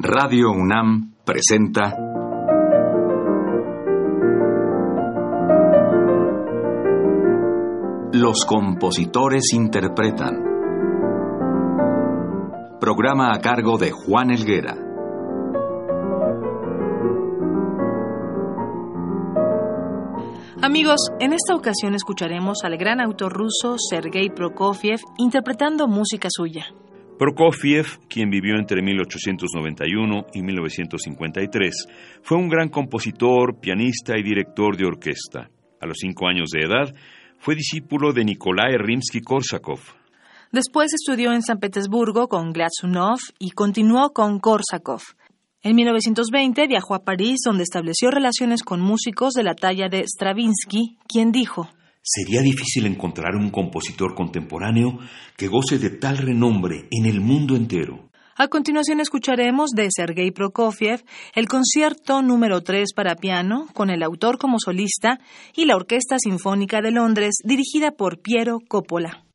Radio UNAM presenta Los compositores interpretan. Programa a cargo de Juan Elguera. Amigos, en esta ocasión escucharemos al gran autor ruso Sergei Prokofiev interpretando música suya. Prokofiev, quien vivió entre 1891 y 1953, fue un gran compositor, pianista y director de orquesta. A los cinco años de edad, fue discípulo de Nikolai Rimsky-Korsakov. Después estudió en San Petersburgo con Glazunov y continuó con Korsakov. En 1920 viajó a París, donde estableció relaciones con músicos de la talla de Stravinsky, quien dijo: Sería difícil encontrar un compositor contemporáneo que goce de tal renombre en el mundo entero. A continuación escucharemos de Sergei Prokofiev el concierto número 3 para piano, con el autor como solista, y la Orquesta Sinfónica de Londres, dirigida por Piero Coppola.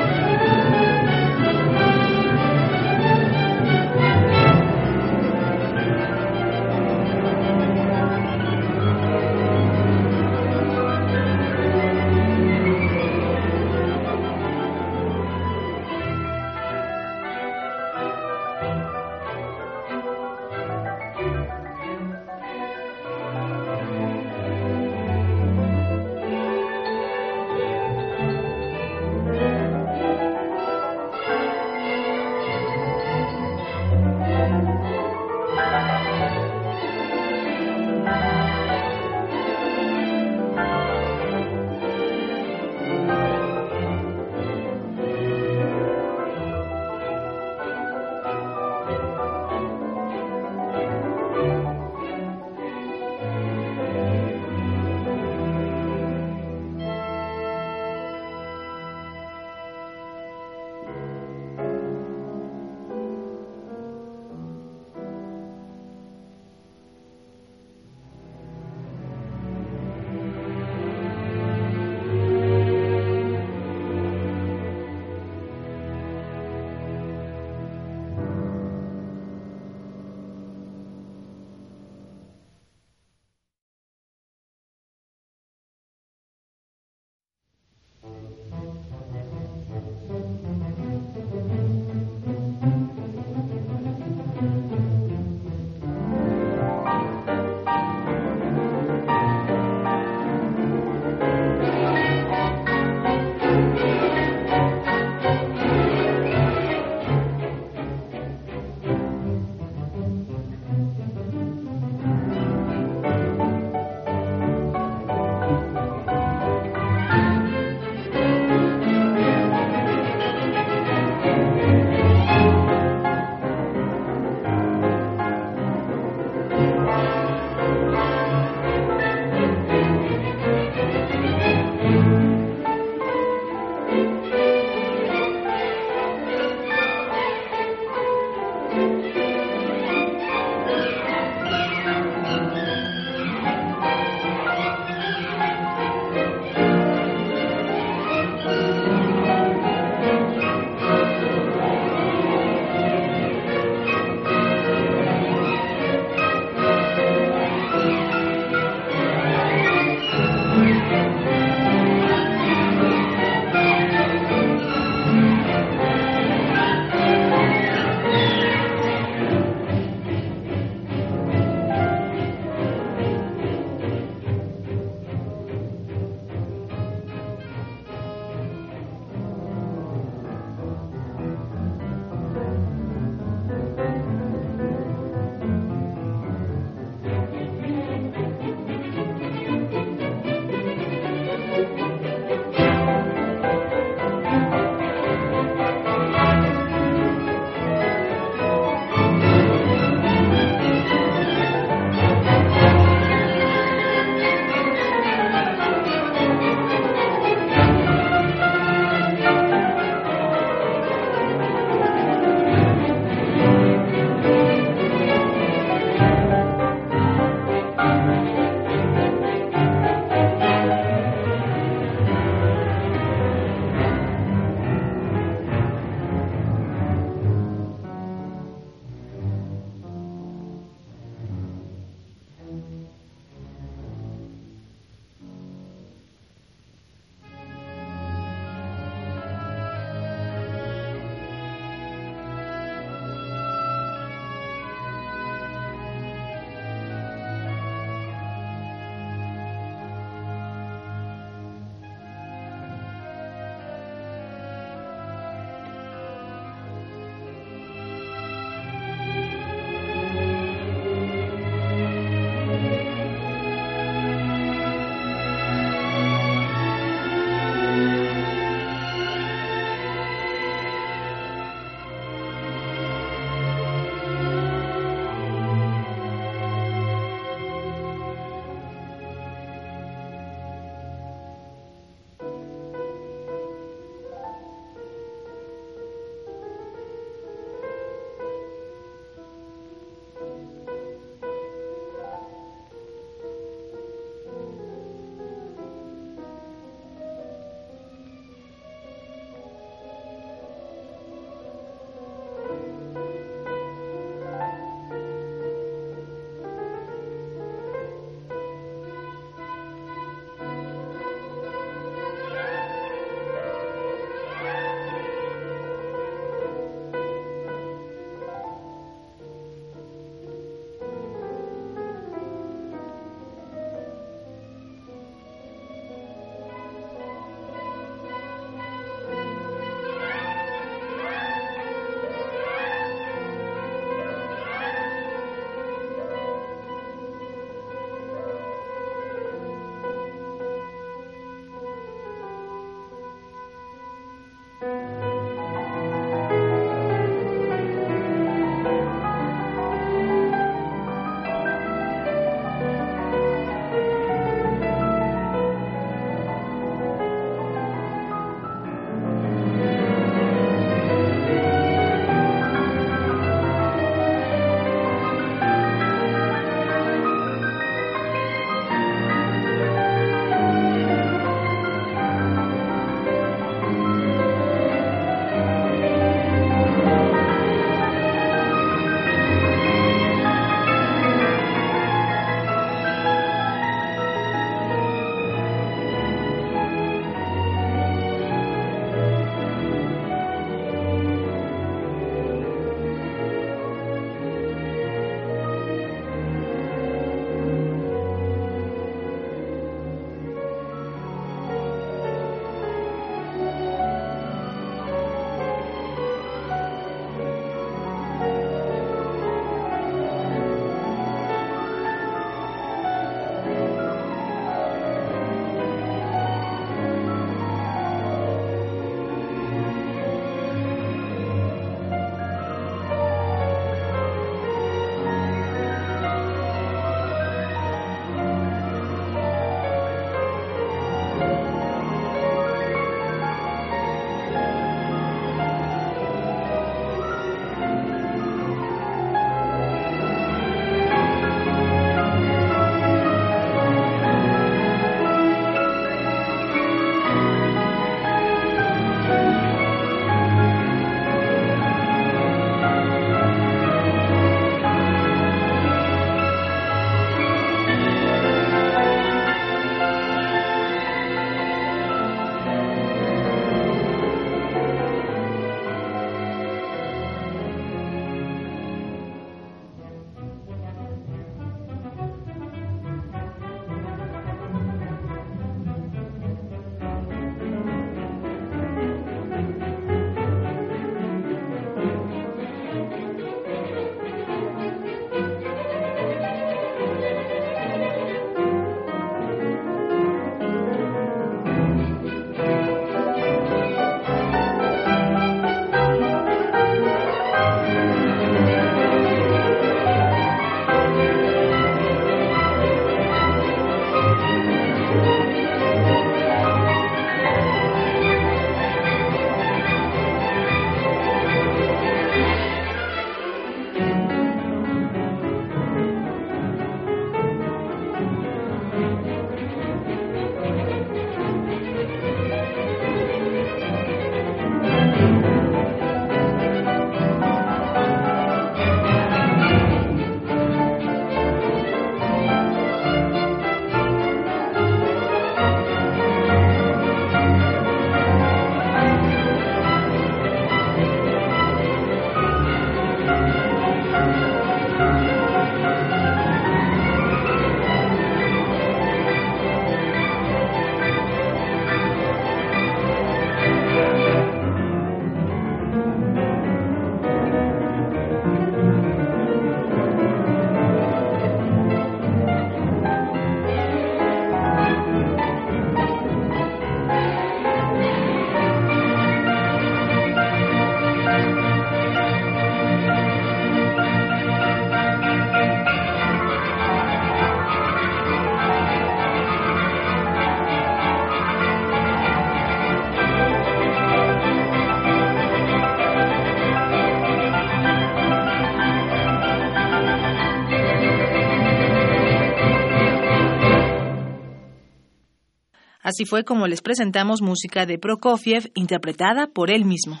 Así fue como les presentamos música de Prokofiev interpretada por él mismo.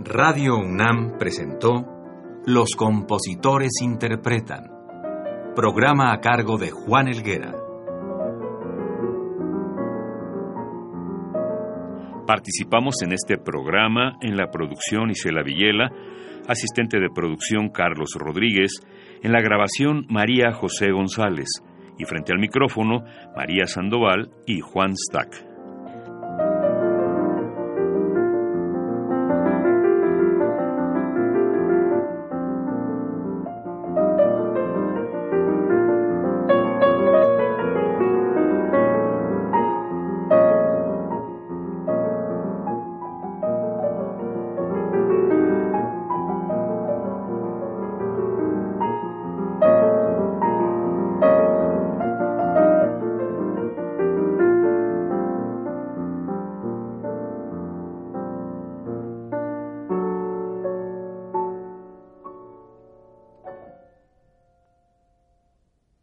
Radio UNAM presentó Los compositores interpretan, programa a cargo de Juan Elguera. Participamos en este programa en la producción Isela Villela, asistente de producción Carlos Rodríguez, en la grabación María José González y frente al micrófono María Sandoval y Juan Stack.